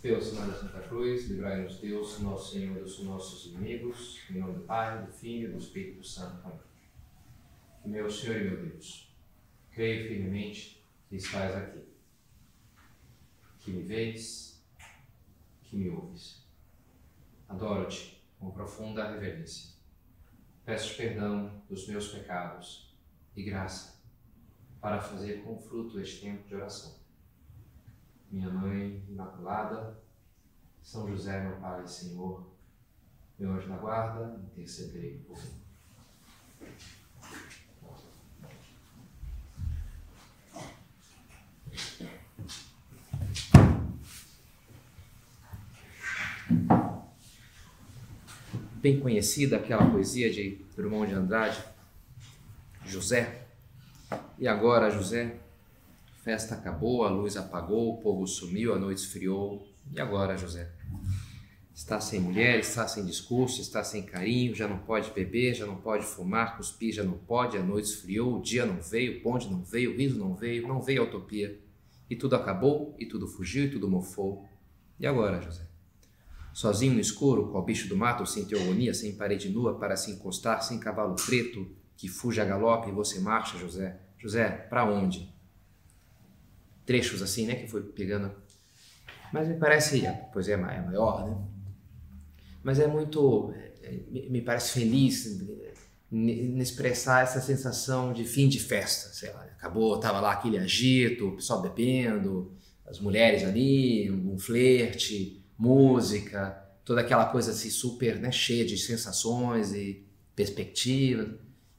Pela Semana da Santa Cruz, livrai-nos Deus, nosso Senhor, dos nossos inimigos, em nome do Pai, do Filho e do Espírito Santo. Amém. Meu Senhor e meu Deus, creio firmemente que estás aqui, que me vês, que me ouves. Adoro-te com profunda reverência. Peço perdão dos meus pecados e graça para fazer com fruto este tempo de oração minha Mãe Imaculada, São José, meu Pai e Senhor, meu anjo da guarda, intercedei por mim. Bem conhecida aquela poesia de Drummond de Andrade, José. E agora, José, festa acabou, a luz apagou, o povo sumiu, a noite esfriou. E agora, José? Está sem mulher, está sem discurso, está sem carinho, já não pode beber, já não pode fumar, cuspir já não pode, a noite esfriou, o dia não veio, o bonde não veio, o riso não veio, não veio a utopia. E tudo acabou, e tudo fugiu, e tudo mofou. E agora, José? Sozinho no escuro, qual bicho do mato, sem teogonia, sem parede nua para se encostar, sem cavalo preto que fuja a galope e você marcha, José. José, para onde? Trechos assim, né, que foi pegando. Mas me parece, pois é, é maior, né? Mas é muito, é, me parece feliz em expressar essa sensação de fim de festa, sei lá, acabou, tava lá aquele agito, o pessoal bebendo, as mulheres ali, um flerte, música, toda aquela coisa assim super, né, cheia de sensações e perspectivas.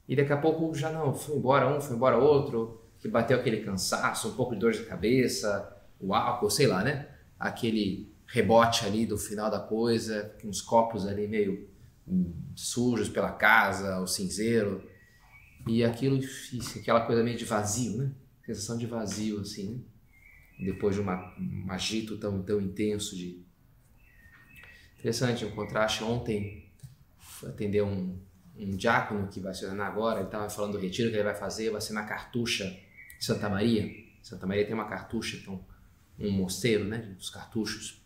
E daqui a pouco já não, foi embora um, foi embora outro, que bateu aquele cansaço, um pouco de dor de cabeça, o álcool, sei lá, né? Aquele rebote ali do final da coisa, uns copos ali meio hum, sujos pela casa, o cinzeiro. E aquilo, aquela coisa meio de vazio, né? Sensação de vazio, assim, né? Depois de uma, um agito tão, tão intenso de... Interessante, um contraste. Ontem, atender um, um diácono que vai se ordenar agora, ele estava falando do retiro que ele vai fazer, vai ser na cartucha Santa Maria. Santa Maria tem uma cartucha, então, um mosteiro, né, dos cartuchos.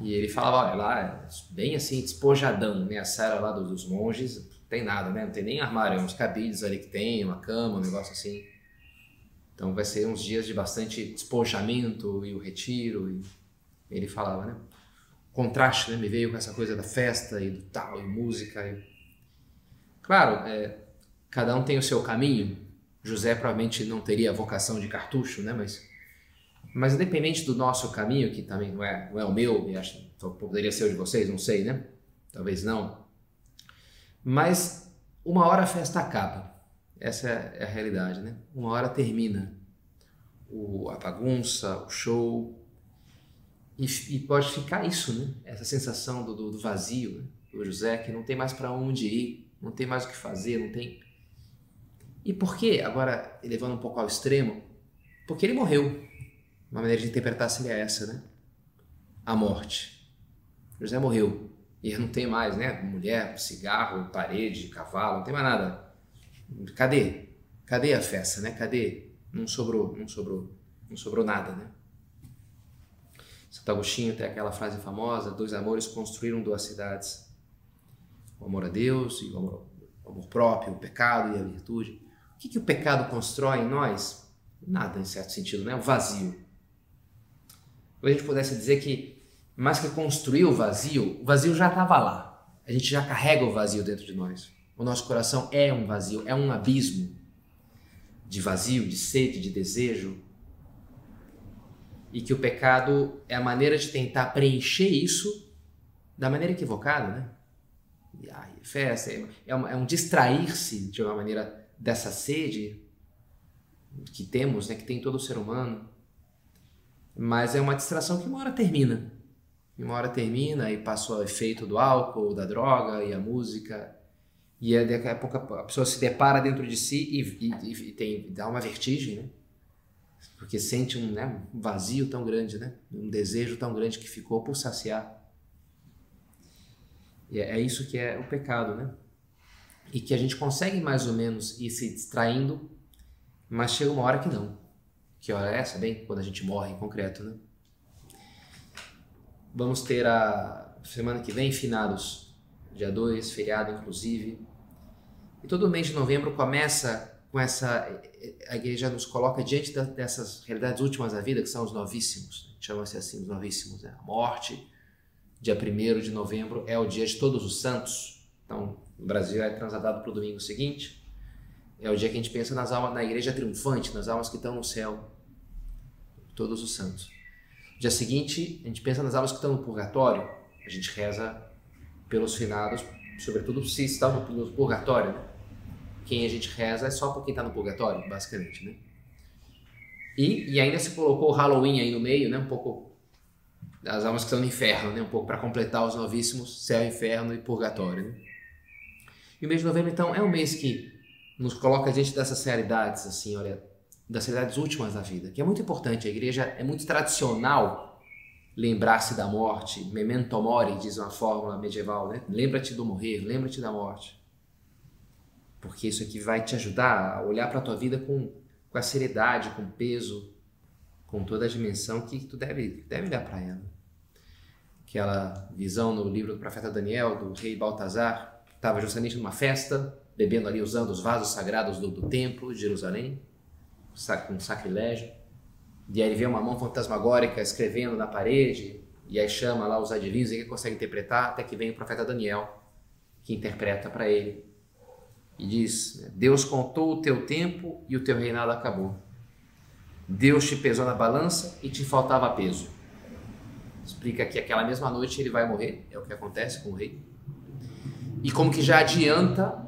E ele falava, olha, lá, bem assim, despojadão, né, a sala lá dos, dos monges, não tem nada, né, não tem nem armário, é uns cabides ali que tem, uma cama, um negócio assim. Então vai ser uns dias de bastante despojamento e o retiro, e ele falava, né, contraste, né, me veio com essa coisa da festa e do tal, e música. E... Claro, é, cada um tem o seu caminho, José provavelmente não teria a vocação de cartucho, né? Mas, mas independente do nosso caminho, que também não é, não é o meu, acho, poderia ser o de vocês, não sei, né? Talvez não. Mas uma hora a festa acaba. Essa é a realidade, né? Uma hora termina o, a bagunça, o show. E, e, pode ficar isso, né? Essa sensação do, do, do vazio, né? do José, que não tem mais para onde ir, não tem mais o que fazer, não tem e por que, agora levando um pouco ao extremo, porque ele morreu. Uma maneira de interpretar seria essa, né? A morte. José morreu. E não tem mais, né? Mulher, cigarro, parede, cavalo, não tem mais nada. Cadê? Cadê a festa, né? Cadê? Não sobrou, não sobrou, não sobrou nada, né? Santo Agostinho tem aquela frase famosa: dois amores construíram duas cidades. O amor a Deus e o amor, o amor próprio, o pecado e a virtude. O que, que o pecado constrói em nós? Nada, em certo sentido, né? O vazio. Ou a gente pudesse dizer que, mais que construir o vazio, o vazio já estava lá. A gente já carrega o vazio dentro de nós. O nosso coração é um vazio, é um abismo de vazio, de sede, de desejo. E que o pecado é a maneira de tentar preencher isso da maneira equivocada, né? Ai, festa, é, é, é um distrair-se de uma maneira dessa sede que temos, né, que tem todo o ser humano, mas é uma distração que uma hora termina. E uma hora termina e passa o efeito do álcool, da droga e a música. E daqui a pouco a pessoa se depara dentro de si e, e, e tem, dá uma vertigem, né? Porque sente um, né, um vazio tão grande, né? Um desejo tão grande que ficou por saciar. E é, é isso que é o pecado, né? E que a gente consegue mais ou menos ir se distraindo, mas chega uma hora que não. Que hora é essa? Bem, quando a gente morre em concreto, né? vamos ter a semana que vem finados, dia 2, feriado inclusive. E todo mês de novembro começa com essa. A igreja nos coloca diante da, dessas realidades últimas da vida, que são os novíssimos. Chama-se assim, os novíssimos. Né? A morte, dia 1 de novembro, é o dia de todos os santos. Então, no Brasil é transatado para o domingo seguinte. É o dia que a gente pensa nas almas, na igreja triunfante, nas almas que estão no céu, todos os santos. Dia seguinte, a gente pensa nas almas que estão no purgatório, a gente reza pelos finados, sobretudo se estão no purgatório. Né? Quem a gente reza é só por quem está no purgatório, basicamente. Né? E, e ainda se colocou o Halloween aí no meio, né? um pouco das almas que estão no inferno, né? um pouco para completar os novíssimos, céu, inferno e purgatório. Né? E o mês de novembro, então, é um mês que nos coloca diante dessas realidades, assim, olha, das realidades últimas da vida, que é muito importante. A igreja é muito tradicional lembrar-se da morte, memento mori, diz uma fórmula medieval, né? Lembra-te do morrer, lembra-te da morte. Porque isso aqui vai te ajudar a olhar para a tua vida com, com a seriedade, com peso, com toda a dimensão que tu deve, deve olhar para ela. Aquela visão no livro do profeta Daniel, do rei Baltazar, estava justamente numa festa, bebendo ali, usando os vasos sagrados do, do templo de Jerusalém, com sacrilégio. E aí ele vê uma mão fantasmagórica escrevendo na parede, e aí chama lá os adivinhos e consegue interpretar, até que vem o profeta Daniel, que interpreta para ele. E diz: Deus contou o teu tempo e o teu reinado acabou. Deus te pesou na balança e te faltava peso. Explica que aquela mesma noite ele vai morrer, é o que acontece com o rei. E como que já adianta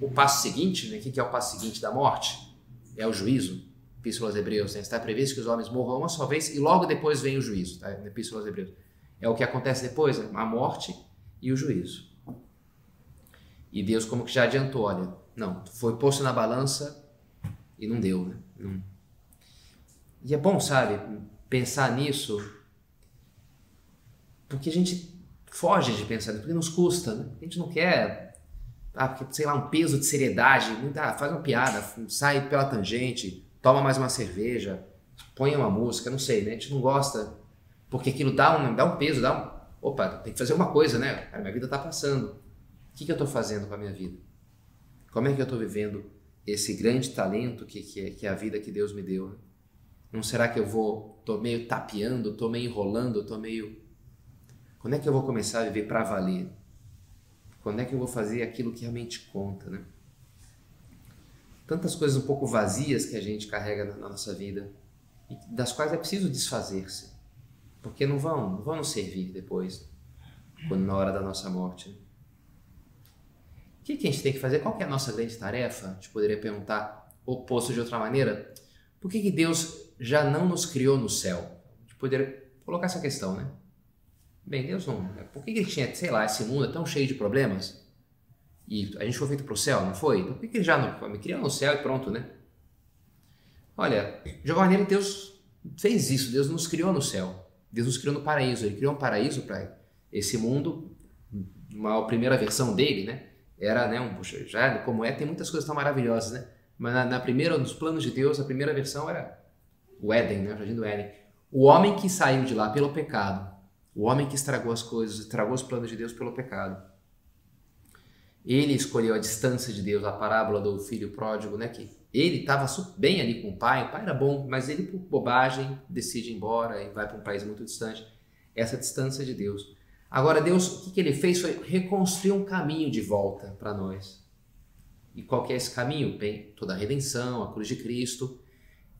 o passo seguinte, né? o que é o passo seguinte da morte? É o juízo. Epístola aos Hebreus, né? está previsto que os homens morram uma só vez e logo depois vem o juízo, tá? Epístola aos Hebreus. É o que acontece depois, né? a morte e o juízo. E Deus como que já adiantou, olha, não, foi posto na balança e não deu, né? Não. E é bom, sabe, pensar nisso, porque a gente foge de pensar, porque nos custa, né? A gente não quer, ah, porque, sei lá, um peso de seriedade, ah, faz uma piada, sai pela tangente, toma mais uma cerveja, põe uma música, não sei, né? A gente não gosta, porque aquilo dá um, dá um peso, dá um, opa, tem que fazer uma coisa, né? A minha vida está passando. O que, que eu estou fazendo com a minha vida? Como é que eu estou vivendo esse grande talento que, que, é, que é a vida que Deus me deu? Né? Não será que eu vou, tô meio tapeando, tô meio enrolando, tô meio quando é que eu vou começar a viver para valer? Quando é que eu vou fazer aquilo que realmente conta, né? Tantas coisas um pouco vazias que a gente carrega na nossa vida, das quais é preciso desfazer-se, porque não vão, não vão nos servir depois, quando na hora da nossa morte. O que, que a gente tem que fazer? Qual que é a nossa grande tarefa? A gente poderia perguntar, oposto de outra maneira, por que, que Deus já não nos criou no céu? A gente poderia colocar essa questão, né? Bem, Deus não. Por que ele tinha, sei lá, esse mundo é tão cheio de problemas? E a gente foi feito para o céu, não foi? Então por que ele já não me criou no céu e pronto, né? Olha, de alguma maneira Deus fez isso, Deus nos criou no céu. Deus nos criou no paraíso. Ele criou um paraíso para esse mundo. Uma primeira versão dele, né? Era, né? Um, puxa, já como é, tem muitas coisas tão maravilhosas, né? Mas na, na primeira, nos planos de Deus, a primeira versão era o Éden, né? O jardim do Éden. O homem que saiu de lá pelo pecado o homem que estragou as coisas, estragou os planos de Deus pelo pecado. Ele escolheu a distância de Deus, a parábola do filho pródigo, né? Que ele estava bem ali com o pai, o pai era bom, mas ele, por bobagem, decide ir embora e vai para um país muito distante. Essa distância de Deus. Agora, Deus, o que ele fez foi reconstruir um caminho de volta para nós. E qual que é esse caminho? Bem, toda a redenção, a cruz de Cristo,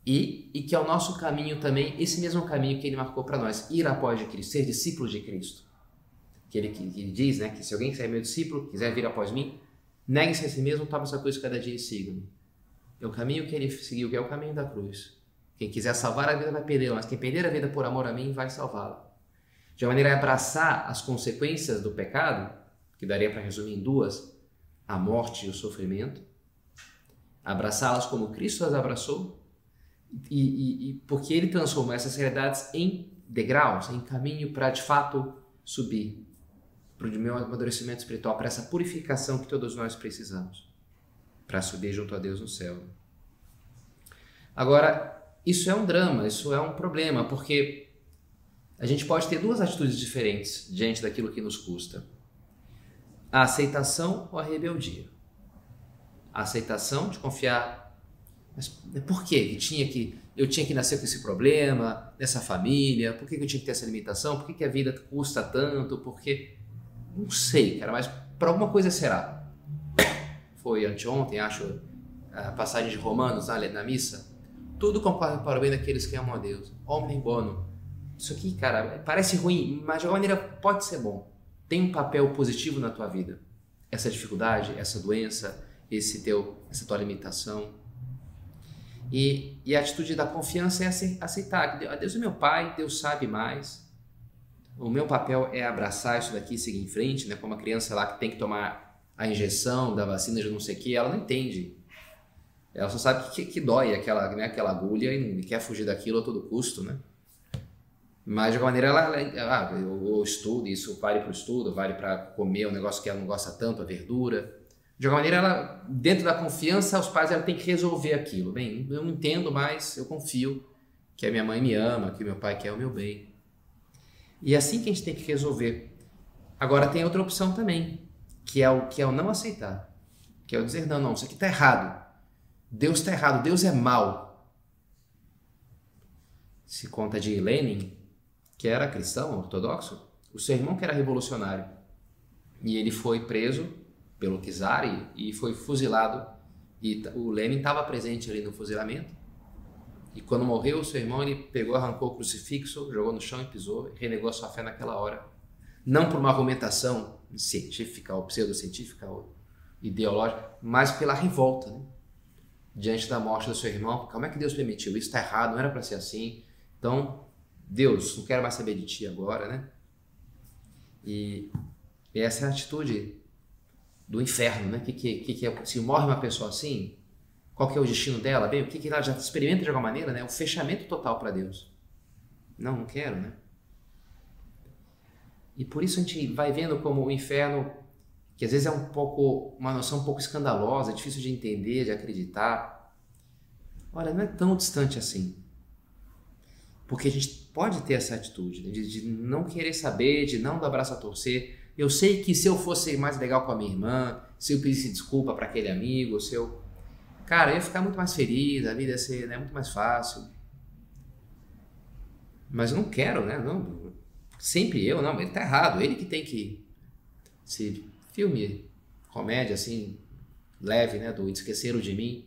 e, e que é o nosso caminho também, esse mesmo caminho que ele marcou para nós, ir após de Cristo, ser discípulo de Cristo. Que ele, que ele diz, né, que se alguém quiser ser meu discípulo, quiser vir após mim, negue-se a si mesmo, tome essa cruz cada dia e siga-me. É o caminho que ele seguiu, que é o caminho da cruz. Quem quiser salvar a vida vai perdê-la, mas quem perder a vida por amor a mim vai salvá-la. De maneira a abraçar as consequências do pecado, que daria para resumir em duas, a morte e o sofrimento, abraçá-las como Cristo as abraçou e, e, e porque ele transformou essas realidades em degraus, em caminho para de fato subir para o meu amadurecimento espiritual, para essa purificação que todos nós precisamos, para subir junto a Deus no céu. Agora, isso é um drama, isso é um problema, porque a gente pode ter duas atitudes diferentes diante daquilo que nos custa: a aceitação ou a rebeldia. A aceitação de confiar, mas por que tinha que eu tinha que nascer com esse problema, nessa família, por que eu tinha que ter essa limitação, por que a vida custa tanto, por que. Não sei, cara, mas para alguma coisa será. Foi anteontem, acho, a passagem de Romanos na, na missa. Tudo concorre para o bem daqueles que amam a Deus. Homem bono. Isso aqui, cara, parece ruim, mas de alguma maneira pode ser bom. Tem um papel positivo na tua vida. Essa dificuldade, essa doença, esse teu, essa tua limitação. E, e a atitude da confiança é aceitar que Deus é meu pai, Deus sabe mais. O meu papel é abraçar isso daqui e seguir em frente, né? Como a criança lá que tem que tomar a injeção da vacina de não sei o que, ela não entende. Ela só sabe que, que dói aquela, né, aquela agulha e quer fugir daquilo a todo custo, né? Mas de alguma maneira ela, ela ah, eu, eu estudo, isso vale para o estudo, vale para comer um negócio que ela não gosta tanto, a verdura. De alguma maneira, ela, dentro da confiança, os pais ela têm que resolver aquilo. Bem, eu não entendo, mas eu confio que a minha mãe me ama, que meu pai quer o meu bem. E é assim que a gente tem que resolver. Agora tem outra opção também, que é o que é o não aceitar, que é o dizer não, não, isso aqui está errado. Deus está errado, Deus é mal. Se conta de Lenin, que era cristão ortodoxo, o seu irmão que era revolucionário. E ele foi preso pelo czar e, foi fuzilado. E o Lenin estava presente ali no fuzilamento. E quando morreu seu irmão, ele pegou, arrancou o crucifixo, jogou no chão e pisou, e renegou sua fé naquela hora. Não por uma argumentação científica ou pseudocientífica ou ideológica, mas pela revolta, né? Diante da morte do seu irmão, como é que Deus permitiu? Isso está errado, não era para ser assim. Então, Deus, não quero mais saber de ti agora, né? E essa é a atitude do inferno, né? Que, que, que, é, se morre uma pessoa assim, qual que é o destino dela? Bem, o que, que ela já experimenta de alguma maneira, né? O fechamento total para Deus. Não, não quero, né? E por isso a gente vai vendo como o inferno, que às vezes é um pouco uma noção um pouco escandalosa, difícil de entender, de acreditar. Olha, não é tão distante assim. Porque a gente pode ter essa atitude né? de, de não querer saber, de não dar braço a torcer, eu sei que se eu fosse mais legal com a minha irmã, se eu pedisse desculpa para aquele amigo, se eu. Cara, eu ia ficar muito mais feliz, a vida ia ser né, muito mais fácil. Mas eu não quero, né? Não, sempre eu, não, ele tá errado, ele que tem que. Se filme, comédia assim, leve, né? Do Esqueceram de Mim,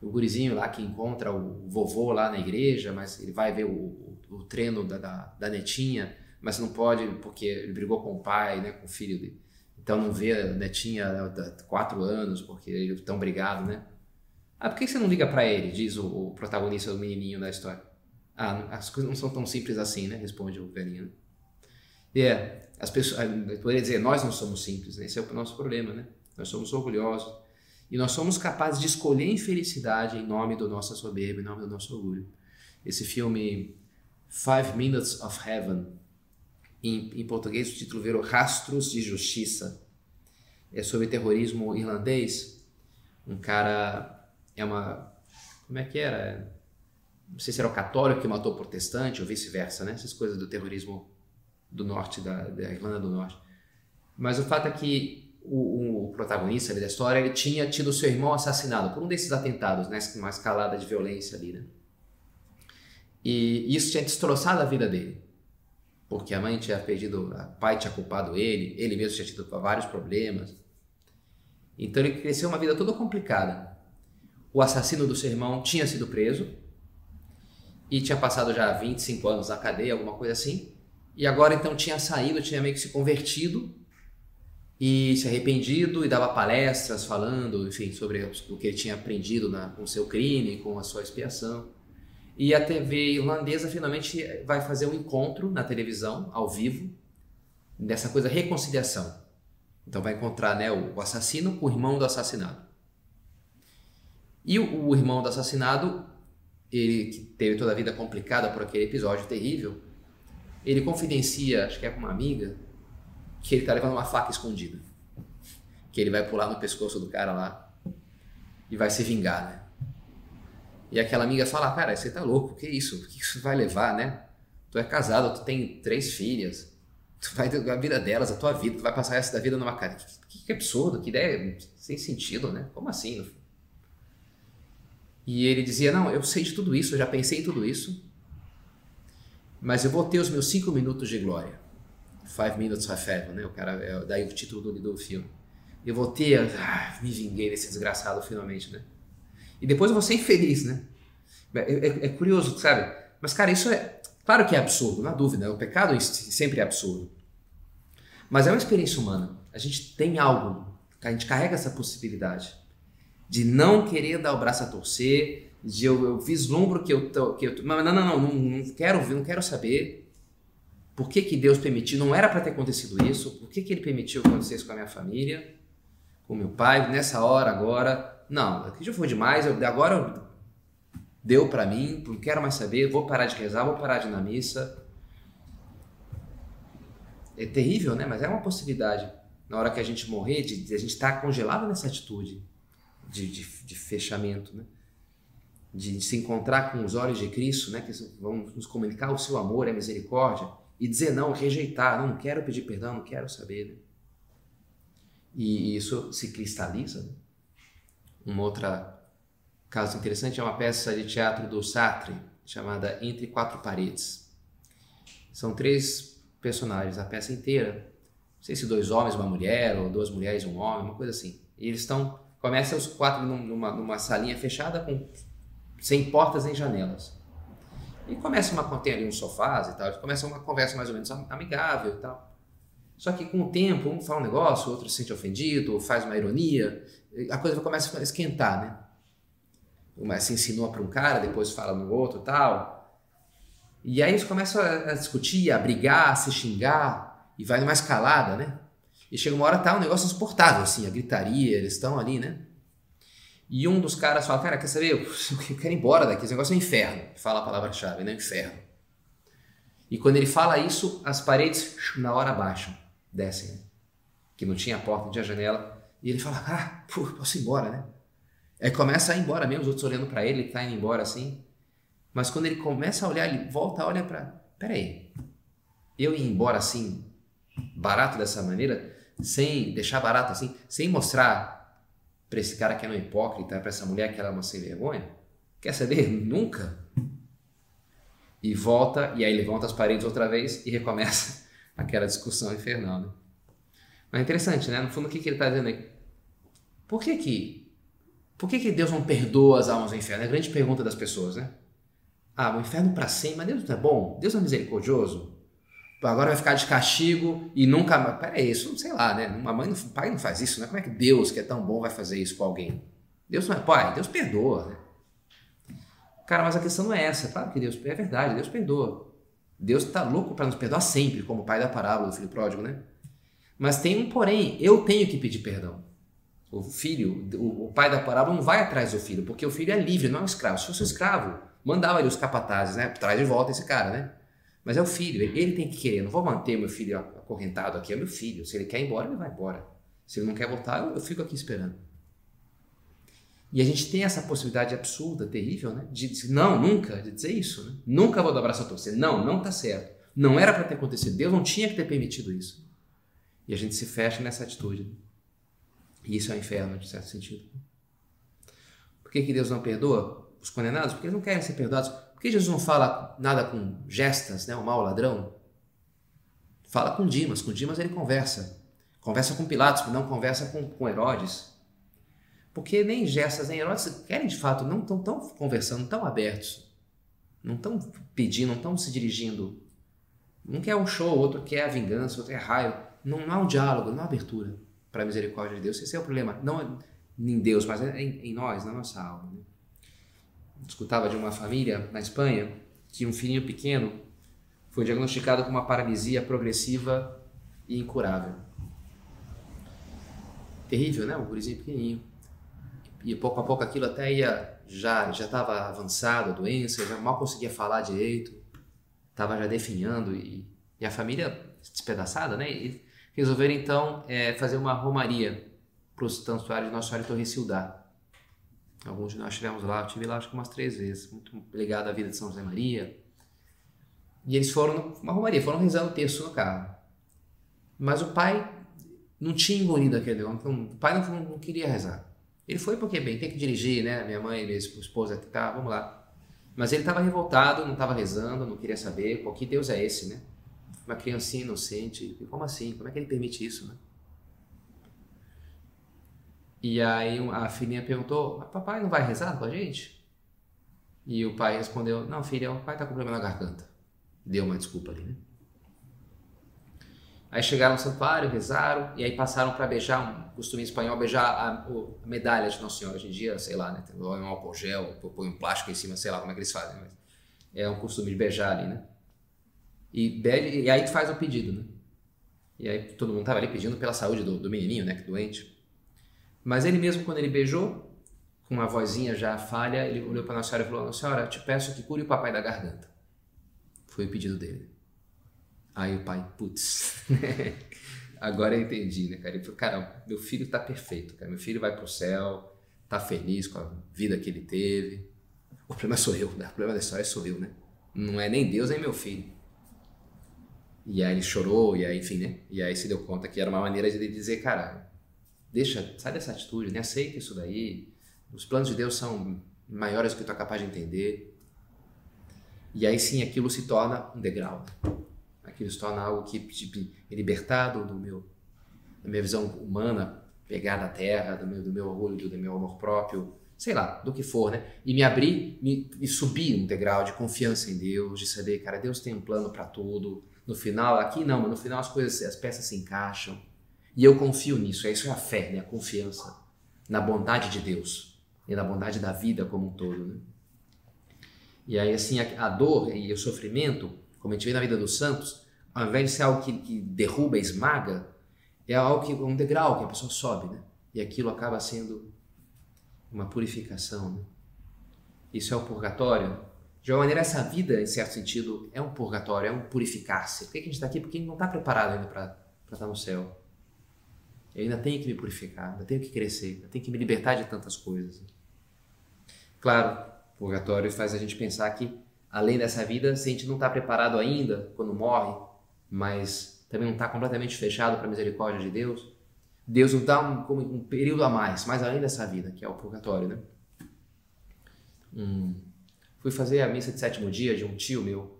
o gurizinho lá que encontra o vovô lá na igreja, mas ele vai ver o, o, o treino da, da, da netinha mas não pode porque ele brigou com o pai, né, com o filho dele. Então não vê a netinha há quatro anos porque eles estão brigados, né? Ah, por que você não liga para ele? Diz o, o, protagonista do menininho da história. Ah, as coisas não são tão simples assim, né? Responde o velhinho. E é, as pessoas, eu poderia dizer, nós não somos simples, né? Esse é o nosso problema, né? Nós somos orgulhosos e nós somos capazes de escolher infelicidade em nome do nosso soberba, em nome do nosso orgulho. Esse filme Five Minutes of Heaven em, em português, o título virou Rastros de Justiça. É sobre terrorismo irlandês. Um cara é uma. Como é que era? Não sei se era o católico que matou o protestante ou vice-versa, né? Essas coisas do terrorismo do norte, da, da Irlanda do Norte. Mas o fato é que o, o, protagonista da história ele tinha tido seu irmão assassinado por um desses atentados, né? Uma escalada de violência ali, né? E isso tinha destroçado a vida dele porque a mãe tinha perdido, o pai tinha culpado ele, ele mesmo tinha tido vários problemas. Então ele cresceu uma vida toda complicada. O assassino do seu irmão tinha sido preso e tinha passado já 25 anos na cadeia, alguma coisa assim. E agora então tinha saído, tinha meio que se convertido e se arrependido e dava palestras falando, enfim, sobre o que ele tinha aprendido na, com o seu crime, com a sua expiação. E a TV irlandesa finalmente vai fazer um encontro na televisão, ao vivo, dessa coisa reconciliação. Então vai encontrar né, o assassino com o irmão do assassinado. E o, o irmão do assassinado, ele que teve toda a vida complicada por aquele episódio terrível, ele confidencia, acho que é com uma amiga, que ele está levando uma faca escondida. Que ele vai pular no pescoço do cara lá e vai se vingar, né? E aquela amiga fala, cara, você tá louco, que isso? O que isso vai levar, né? Tu é casado, tu tem três filhas, tu vai a vida delas, a tua vida, tu vai passar essa da vida numa casa. Que, que absurdo, que ideia sem sentido, né? Como assim? E ele dizia: Não, eu sei de tudo isso, eu já pensei em tudo isso, mas eu vou ter os meus cinco minutos de glória. Five Minutes of Heaven, né? O cara, é daí o título do, do filme. Eu vou ter, ah, me vinguei desse desgraçado finalmente, né? E depois vou ser infeliz, né? É, é, é, curioso, sabe? Mas, cara, isso é. Claro que é absurdo, não há dúvida. O pecado sempre é absurdo. Mas é uma experiência humana. A gente tem algo, a gente carrega essa possibilidade de não querer dar o braço a torcer, de eu, eu vislumbro que eu tô. Que eu tô, não, não, não, não, não quero não quero saber. Por que, que Deus permitiu? Não era para ter acontecido isso. Por que, que Ele permitiu que acontecesse com a minha família, com meu pai, nessa hora, agora? Não, aqui já foi demais. Eu, agora deu para mim, não quero mais saber. Vou parar de rezar, vou parar de ir na missa. É terrível, né? Mas é uma possibilidade. Na hora que a gente morrer, de, de a gente estar tá congelado nessa atitude de, de, de fechamento, né? de se encontrar com os olhos de Cristo, né, que vão nos comunicar o seu amor, a misericórdia, e dizer não, rejeitar, não, não quero pedir perdão, não quero saber. Né? E isso se cristaliza. Né? Um outro caso interessante é uma peça de teatro do Sartre, chamada Entre Quatro Paredes. São três personagens, a peça inteira. Não sei se dois homens, uma mulher, ou duas mulheres um homem, uma coisa assim. E eles estão. Começam os quatro numa, numa salinha fechada, com, sem portas nem janelas. E começa uma, tem ali uns sofás e tal, começa uma conversa mais ou menos amigável e tal. Só que com o tempo, um fala um negócio, o outro se sente ofendido, faz uma ironia, a coisa começa a esquentar, né? Uma se ensinou para um cara, depois fala no outro tal. E aí eles começam a discutir, a brigar, a se xingar, e vai numa escalada, né? E chega uma hora tá um negócio insuportável, assim, a gritaria, eles estão ali, né? E um dos caras fala, cara, quer saber? Eu quero ir embora daqui, esse negócio é um inferno. Fala a palavra-chave, né? Inferno. E quando ele fala isso, as paredes na hora baixam, descem. Né? Que não tinha porta, não tinha janela. E ele fala, ah, pô, posso ir embora, né? Aí começa a ir embora mesmo, os outros olhando para ele, ele tá indo embora assim. Mas quando ele começa a olhar, ele volta, olha para, peraí, eu ir embora assim, barato dessa maneira, sem deixar barato assim, sem mostrar para esse cara que é um hipócrita, para essa mulher que ela é uma sem vergonha? Quer saber? Nunca. E volta, e aí levanta as paredes outra vez e recomeça aquela discussão infernal. Né? Mas é interessante, né? No fundo, o que, que ele está dizendo aí? Por que que, por que que Deus não perdoa as almas do inferno? É a grande pergunta das pessoas, né? Ah, o inferno para sempre, mas Deus não é bom? Deus não é misericordioso? agora vai ficar de castigo e nunca mais. Pera aí, isso, sei lá, né? Uma mãe, um pai não faz isso, né? Como é que Deus, que é tão bom, vai fazer isso com alguém? Deus não é pai, Deus perdoa, né? Cara, mas a questão não é essa. Claro que Deus, é verdade, Deus perdoa. Deus está louco para nos perdoar sempre, como o pai da parábola do filho pródigo, né? Mas tem um porém, eu tenho que pedir perdão. O filho, o, pai da parábola não vai atrás do filho, porque o filho é livre, não é um escravo. Se fosse um escravo, mandava ali os capatazes, né? Traz de volta esse cara, né? Mas é o filho, ele tem que querer. Eu não vou manter meu filho acorrentado aqui, é meu filho. Se ele quer ir embora, ele vai embora. Se ele não quer voltar, eu, fico aqui esperando. E a gente tem essa possibilidade absurda, terrível, né? De dizer, não, nunca, de dizer isso, né? Nunca vou dar abraço a torcer. Não, não tá certo. Não era para ter acontecido. Deus não tinha que ter permitido isso. E a gente se fecha nessa atitude. E isso é um inferno, de certo sentido. Por que, que Deus não perdoa os condenados? Porque eles não querem ser perdoados por que Jesus não fala nada com gestas, né, o mau ladrão? Fala com Dimas, com Dimas ele conversa. Conversa com Pilatos, não conversa com, com Herodes. Porque nem gestas nem Herodes querem de fato, não estão tão conversando, tão abertos. Não estão pedindo, não estão se dirigindo. Um quer um show, outro quer a vingança, outro quer raio. Não, não há um diálogo, não há abertura para a misericórdia de Deus. Esse é o problema. Não em Deus, mas é em, em nós, na nossa alma. Né? escutava de uma família na Espanha que um filhinho pequeno foi diagnosticado com uma paralisia progressiva e incurável. Terrível, né? Um gurizinho pequenininho. E pouco a pouco aquilo até ia já já estava avançado a doença, já mal conseguia falar direito, estava já definhando e, e, a família despedaçada, né? E resolveram então é, fazer uma romaria para o santuário de Nossa Senhora de Torre Sildá. Alguns de nós estivemos lá, eu estive lá acho que umas três vezes, muito ligado à vida de São José Maria. E eles foram numa romaria, foram rezando o texto no carro. Mas o pai não tinha engolido aquele negócio, então o pai não, não, queria rezar. Ele foi porque, bem, tem que dirigir, né? Minha mãe, minha esposa, tá, vamos lá. Mas ele estava revoltado, não estava rezando, não queria saber qual que Deus é esse, né? Uma criancinha inocente, como assim? Como é que ele permite isso, né? E aí a filhinha perguntou, papai não vai rezar com a gente? E o pai respondeu, não filha, o pai está com problema na garganta. Deu uma desculpa ali, né? Aí chegaram no santuário, rezaram, e aí passaram para beijar, um costume espanhol, beijar a, a, medalha de Nossa Senhora. Hoje em dia, sei lá, né? Tem um álcool gel, põe um plástico em cima, sei lá como é que eles fazem, mas é um costume de beijar ali, né? E, bebe, e aí tu faz o pedido, né? E aí todo mundo tava ali pedindo pela saúde do, do menininho, né? Que é doente. Mas ele mesmo, quando ele beijou, com uma vozinha já falha, ele olhou para Nossa Senhora e falou: Nossa Senhora, te peço que cure o papai da garganta. Foi o pedido dele. Aí o pai, putz, agora eu entendi, né, cara? Ele falou, cara, meu filho tá perfeito, cara. Meu filho vai pro céu, tá feliz com a vida que ele teve. O problema sou eu, né? O problema da história sou eu, né? Não é nem Deus nem meu filho. E aí ele chorou, e aí, enfim, né? E aí se deu conta que era uma maneira de dizer, cara, deixa, sai dessa atitude, né? Aceita isso daí. Os planos de Deus são maiores do que tu é capaz de entender. E aí sim aquilo se torna um degrau aquilo se torna algo que tipo, me libertado do meu, da minha visão humana, pegar da terra, do meu, do meu orgulho, do meu amor próprio, sei lá, do que for, né? E me abrir, me, me subir um degrau de confiança em Deus, de saber, cara, Deus tem um plano para tudo. No final, aqui não, mas no final as coisas, as peças se encaixam. E eu confio nisso, isso é a fé, né? A confiança na bondade de Deus e na bondade da vida como um todo, né? E aí, assim, a, a dor e o sofrimento, como a gente vê na vida dos santos, ao invés de ser algo que, que derruba, esmaga, é algo que um degrau que a pessoa sobe, né? E aquilo acaba sendo uma purificação. Né? Isso é o purgatório. De alguma maneira, essa vida, em certo sentido, é um purgatório, é um purificar-se. Por que a gente está aqui? Porque a gente não está preparado ainda para estar no céu. Eu ainda tenho que me purificar, ainda tenho que crescer, ainda tenho que me libertar de tantas coisas. Claro, purgatório faz a gente pensar que, além dessa vida, se a gente não está preparado ainda, quando morre, mas também não está completamente fechado para a misericórdia de Deus, Deus não dá um, um, período a mais, mais além dessa vida, que é o purgatório, né? Fui fazer a missa de sétimo dia de um tio meu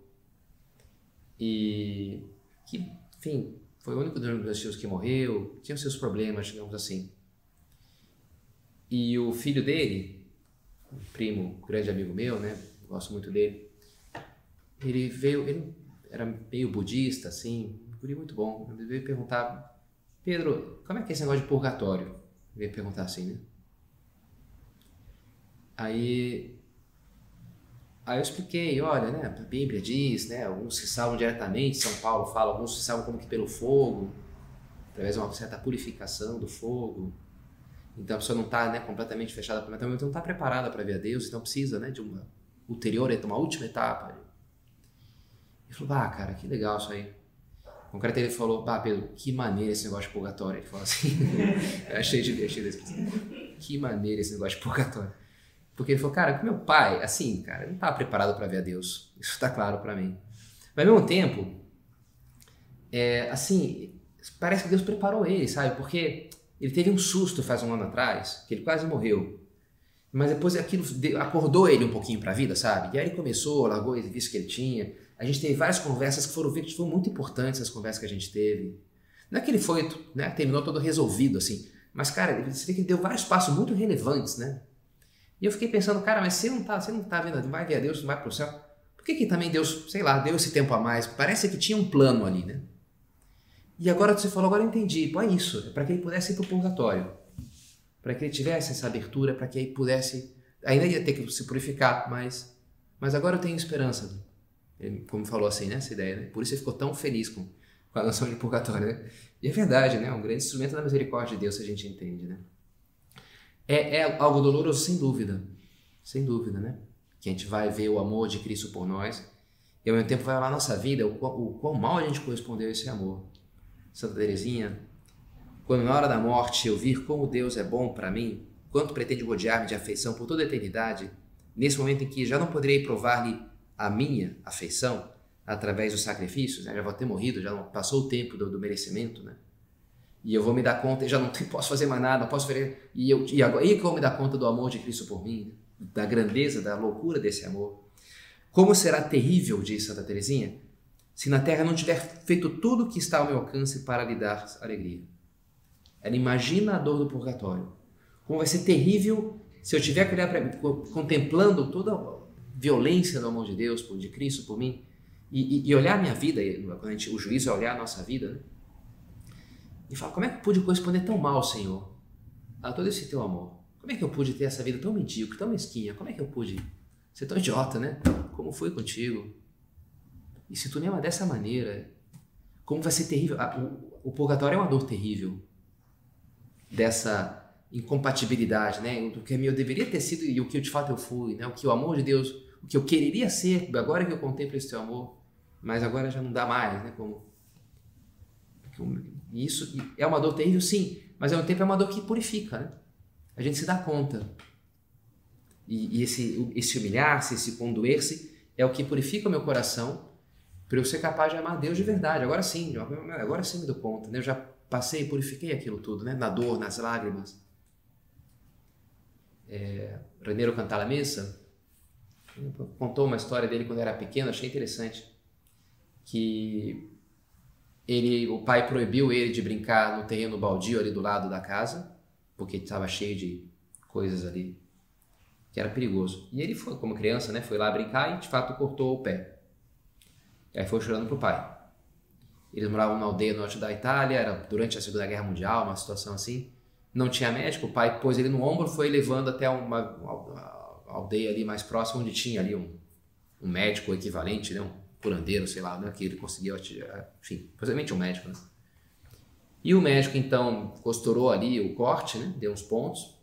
e que, enfim, foi o único dos meus tios que morreu, tinha os seus problemas, digamos assim. E o filho dele, um primo, grande amigo meu, né? Gosto muito dele. Ele veio, ele era meio budista, assim, um muito bom. Ele veio perguntar, Pedro, como é que é esse negócio de purgatório? Ele veio perguntar assim, né? Aí, aí eu expliquei, olha, né, a Bíblia diz, né, alguns se salvam diretamente, São Paulo fala, alguns se salvam como que pelo fogo, através de uma certa purificação do fogo. Então a pessoa não está né, completamente fechada para o não está preparada para ver a Deus, então precisa né, de uma ulterior, uma última etapa ele falou, ah, cara, que legal isso aí. concreto ele falou, bah, Pedro, que maneira esse negócio de purgatório. Ele falou assim, eu achei divertido isso. Que maneira esse negócio de purgatório. Porque ele falou, cara, meu pai, assim, cara, não estava preparado para ver a Deus. Isso está claro para mim. Mas ao mesmo tempo, é, assim, parece que Deus preparou ele, sabe? Porque ele teve um susto faz um ano atrás, que ele quase morreu. Mas depois aquilo acordou ele um pouquinho para a vida, sabe? E aí ele começou, largou o vício que ele tinha, a gente teve várias conversas que foram, que foram muito importantes, as conversas que a gente teve. Não é que ele foi, né, terminou todo resolvido, assim. Mas, cara, você vê que ele deu vários passos muito relevantes, né? E eu fiquei pensando, cara, mas você não tá, você não tá vendo, não vai ver a Deus, não vai pro céu. Por que que também Deus, sei lá, deu esse tempo a mais? Parece que tinha um plano ali, né? E agora você falou, agora eu entendi. Pô, é isso, é para que ele pudesse ir pro purgatório. Para que ele tivesse essa abertura, para que ele pudesse... Ainda ia ter que se purificar, mas, mas agora eu tenho esperança. Ele, como falou assim, né? Essa ideia, né? Por isso ele ficou tão feliz com, com a noção de purgatório, né? E é verdade, né? É um grande instrumento da misericórdia de Deus, se a gente entende, né? É, é algo doloroso, sem dúvida. Sem dúvida, né? Que a gente vai ver o amor de Cristo por nós e ao mesmo tempo vai olhar a nossa vida, o, o, o quão mal a gente correspondeu a esse amor. Santa Teresinha, quando na hora da morte eu vir como Deus é bom para mim, quanto pretende rodear-me de afeição por toda a eternidade, nesse momento em que já não poderei provar-lhe a minha afeição, através dos sacrifícios, né? já vou ter morrido, já passou o tempo do, do merecimento, né? E eu vou me dar conta, e já não posso fazer mais nada, não posso ver. E, eu, e agora, e que eu vou me dar conta do amor de Cristo por mim, da grandeza, da loucura desse amor. Como será terrível, diz Santa Teresinha, se na terra não tiver feito tudo o que está ao meu alcance para lhe dar alegria. Ela imagina a dor do purgatório. Como vai ser terrível se eu tiver que olhar para contemplando toda a violência do amor de Deus, de Cristo por mim, e, e, e olhar minha vida, o juízo é olhar a nossa vida, né? E falar: como é que eu pude corresponder tão mal, Senhor, a todo esse teu amor? Como é que eu pude ter essa vida tão medíocre, tão mesquinha? Como é que eu pude ser tão idiota, né? Como foi contigo? E se tu me ama dessa maneira, como vai ser terrível? O, o purgatório é uma dor terrível dessa incompatibilidade, né? O que eu deveria ter sido e o que de fato eu fui, né? O que o amor de Deus, o que eu quereria ser, agora que eu contemplo esse teu amor, mas agora já não dá mais, né? Como isso é uma dor terrível, sim, mas ao mesmo tempo é uma dor que purifica, né? A gente se dá conta. E, e esse, esse humilhar-se, esse condoer-se, é o que purifica o meu coração para eu ser capaz de amar Deus de verdade. Agora sim, agora sim me dou conta, né? Eu já passei e purifiquei aquilo tudo, né? Na dor, nas lágrimas. É, René Cantalamessa contou uma história dele quando era pequeno, achei interessante, que ele, o pai proibiu ele de brincar no terreno baldio ali do lado da casa, porque estava cheio de coisas ali que era perigoso. E ele foi, como criança, né, foi lá brincar e de fato cortou o pé. E aí foi chorando pro pai. Eles moravam na aldeia norte da Itália, era durante a Segunda Guerra Mundial, uma situação assim. Não tinha médico, o pai pôs ele no ombro, foi levando até uma, uma aldeia ali mais próxima, onde tinha ali um, um médico equivalente, né, um curandeiro, sei lá, né, que ele conseguiu, enfim, possivelmente um médico, né? E o médico então costurou ali o corte, né, deu uns pontos.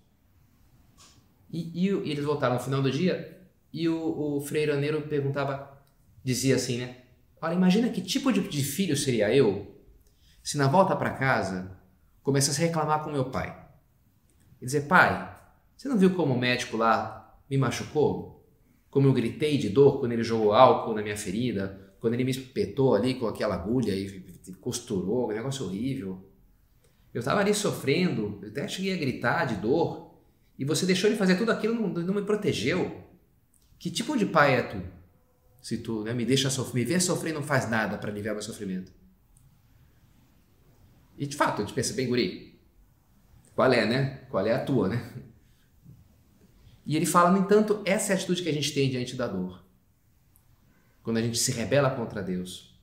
E, e, e eles voltaram no final do dia e o, o Frei Raneiro perguntava, dizia assim, né? Olha, imagina que tipo de, de filho seria eu se na volta para casa começasse a reclamar com meu pai. E dizer, pai, você não viu como o médico lá me machucou? Como eu gritei de dor quando ele jogou álcool na minha ferida? Quando ele me espetou ali com aquela agulha e costurou, um negócio horrível. Eu estava ali sofrendo, eu até cheguei a gritar de dor, e você deixou de fazer tudo aquilo, não, não me protegeu. Que tipo de pai é tu? Se tu né, me deixa sofrer, me vê sofrer não faz nada para aliviar meu sofrimento. E de fato, a gente pensa bem, guri, qual é, né? Qual é a tua, né? E ele fala, no entanto, essa é a atitude que a gente tem diante da dor. Quando a gente se rebela contra Deus.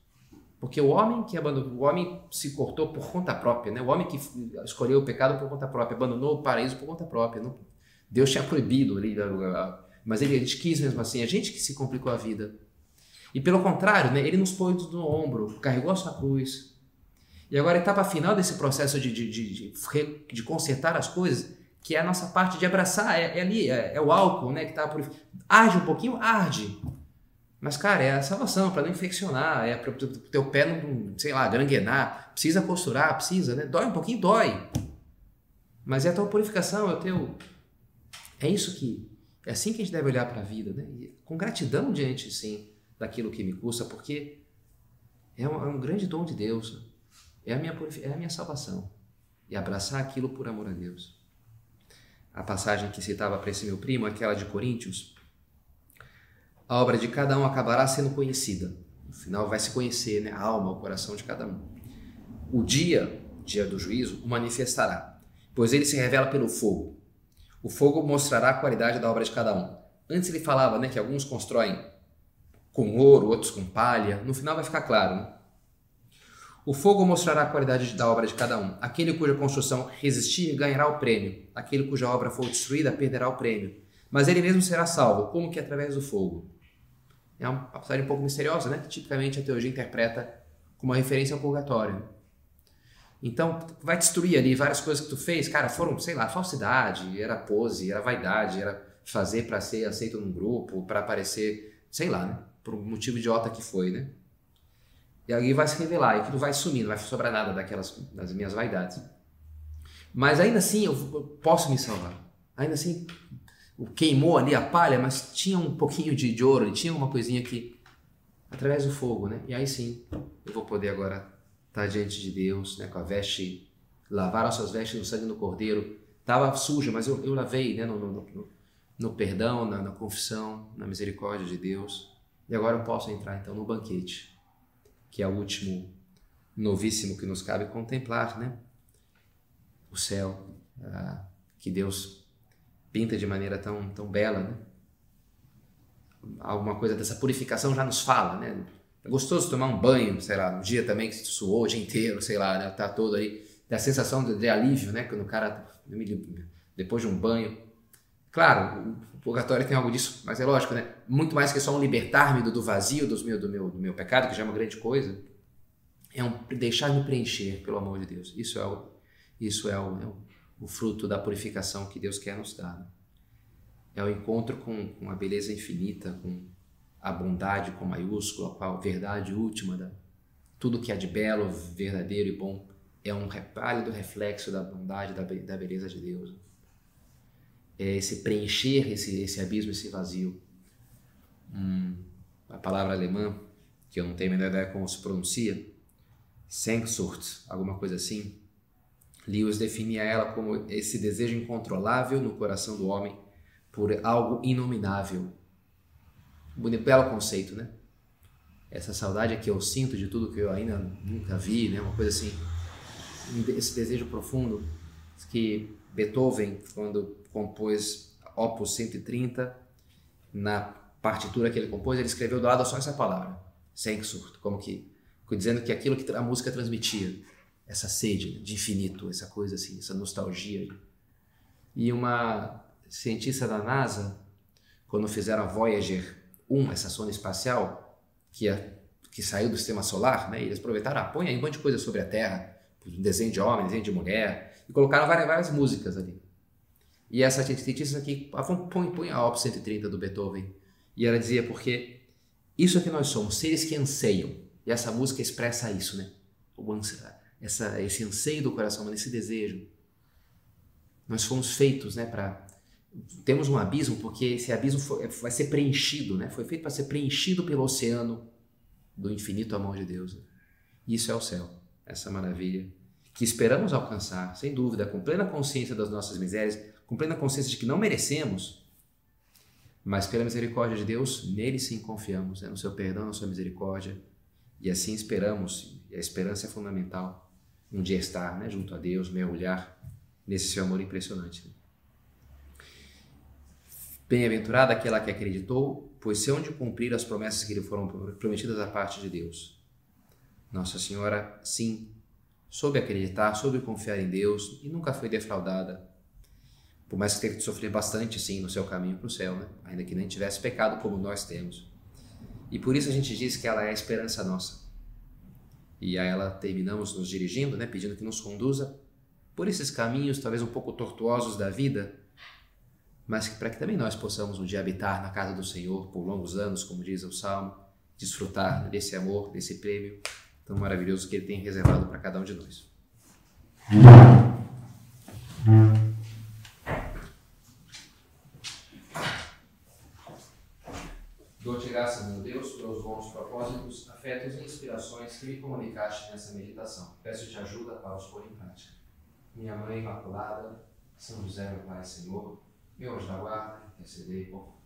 Porque o homem que abandonou, o homem se cortou por conta própria, né? O homem que escolheu o pecado por conta própria, abandonou o paraíso por conta própria. Não? Deus tinha proibido ali, mas ele, gente quis mesmo assim, a gente que se complicou a vida. E pelo contrário, né, ele nos pôs no ombro, carregou a sua cruz. E agora a etapa final desse processo de, de, de, de consertar as coisas, que é a nossa parte de abraçar, é, é ali, é, é, o álcool, né, que está por... Arde um pouquinho? Arde. Mas, cara, é a salvação, para não infeccionar, é para o teu pé não, sei lá, granguenar, precisa costurar, precisa, né? Dói um pouquinho, dói. Mas é a tua purificação, é o teu... É isso que... É assim que a gente deve olhar para a vida, né? E com gratidão diante, sim, daquilo que me custa, porque é um, é um grande dom de Deus. É a, minha, é a minha salvação. E abraçar aquilo por amor a Deus. A passagem que citava para esse meu primo, aquela de Coríntios, a obra de cada um acabará sendo conhecida. No final vai se conhecer né, a alma, o coração de cada um. O dia, dia do juízo, o manifestará, pois ele se revela pelo fogo. O fogo mostrará a qualidade da obra de cada um. Antes ele falava né, que alguns constroem com ouro, outros com palha. No final vai ficar claro. Né? O fogo mostrará a qualidade da obra de cada um. Aquele cuja construção resistir ganhará o prêmio. Aquele cuja obra for destruída perderá o prêmio. Mas ele mesmo será salvo, como que através do fogo. É uma passagem um pouco misteriosa, né? Que tipicamente a teologia interpreta como uma referência ao purgatório. Então, vai destruir ali várias coisas que tu fez, cara, foram, sei lá, falsidade, era pose, era vaidade, era fazer para ser aceito num grupo, para aparecer, sei lá, né? por um motivo idiota que foi, né? E aí vai se revelar, e aquilo vai sumir, não vai sobrar nada daquelas das minhas vaidades. Mas ainda assim eu posso me salvar. Ainda assim, queimou ali a palha, mas tinha um pouquinho de, de ouro, tinha uma coisinha que através do fogo, né? E aí sim, eu vou poder agora estar diante de Deus, né? Com a veste, lavar as suas vestes no sangue do Cordeiro. Estava suja, mas eu, eu lavei, né? No, no, no, no perdão, na, na confissão, na misericórdia de Deus. E agora eu posso entrar então no banquete, que é o último novíssimo que nos cabe contemplar, né? O céu, ah, que Deus pinta de maneira tão, tão bela, né? Alguma coisa dessa purificação já nos fala, né? É gostoso tomar um banho, sei lá, no dia também que suou o dia inteiro, sei lá, né? Tá todo aí, da sensação de, de, alívio, né? Quando o cara, depois de um banho. Claro, o purgatório tem algo disso, mas é lógico, né? Muito mais que só um libertar-me do, do vazio dos meu, do, meu, do meu pecado, que já é uma grande coisa. É um deixar-me preencher pelo amor de Deus. Isso é o, isso é o, é o o fruto da purificação que Deus quer nos dar. Né? É o encontro com, com a beleza infinita, com a bondade com maiúscula, com a verdade última, da, tudo que é de belo, verdadeiro e bom é um pálido reflexo da bondade, da, da beleza de Deus. É esse preencher esse, esse abismo, esse vazio. Hum, a palavra alemã, que eu não tenho a menor ideia como se pronuncia, Sehnsucht, alguma coisa assim, Lewis definia ela como esse desejo incontrolável no coração do homem por algo inominável. Bonito, belo conceito, né? Essa saudade que eu sinto de tudo que eu ainda nunca vi, né? Uma coisa assim, esse desejo profundo que Beethoven, quando compôs Opus 130, na partitura que ele compôs, ele escreveu do lado só essa palavra, Sehnsucht, como que dizendo que aquilo que a música transmitia essa sede de infinito, essa coisa assim, essa nostalgia. E uma cientista da NASA, quando fizeram a Voyager 1, essa sonda espacial, que, é, que saiu do sistema solar, né, eles aproveitaram, ah, põe aí um monte de coisa sobre a Terra, desenho de homem, desenho de mulher, e colocaram várias, várias músicas ali. E essa cientista aqui, ah, põe, põe a Op 130 do Beethoven. E ela dizia, porque isso é que nós somos, seres que anseiam. E essa música expressa isso, né? O anseio essa, esse anseio do coração, esse desejo. Nós fomos feitos né, para. Temos um abismo porque esse abismo foi, vai ser preenchido, né? foi feito para ser preenchido pelo oceano do infinito amor de Deus. Isso é o céu, essa maravilha que esperamos alcançar, sem dúvida, com plena consciência das nossas misérias, com plena consciência de que não merecemos, mas pela misericórdia de Deus, nele sim confiamos, né? no seu perdão, na sua misericórdia, e assim esperamos, e a esperança é fundamental um dia estar né, junto a Deus, mergulhar nesse seu amor impressionante. Bem-aventurada aquela que acreditou, pois se onde cumprir as promessas que lhe foram prometidas da parte de Deus. Nossa Senhora, sim, soube acreditar, soube confiar em Deus e nunca foi defraudada. Por mais que tenha que sofrer bastante, sim, no seu caminho para o céu, né? ainda que nem tivesse pecado como nós temos. E por isso a gente diz que ela é a esperança nossa e a ela terminamos nos dirigindo, né, pedindo que nos conduza por esses caminhos talvez um pouco tortuosos da vida, mas para que também nós possamos um dia habitar na casa do Senhor por longos anos, como diz o Salmo, desfrutar desse amor, desse prêmio tão maravilhoso que Ele tem reservado para cada um de nós. Dou-te graças, meu Deus, pelos bons propósitos, afetos e inspirações que me comunicaste nessa meditação. Peço-te ajuda para os pôr em prática. Minha Mãe Imaculada, São José, meu Pai Senhor, meu anjo da guarda, intercedei por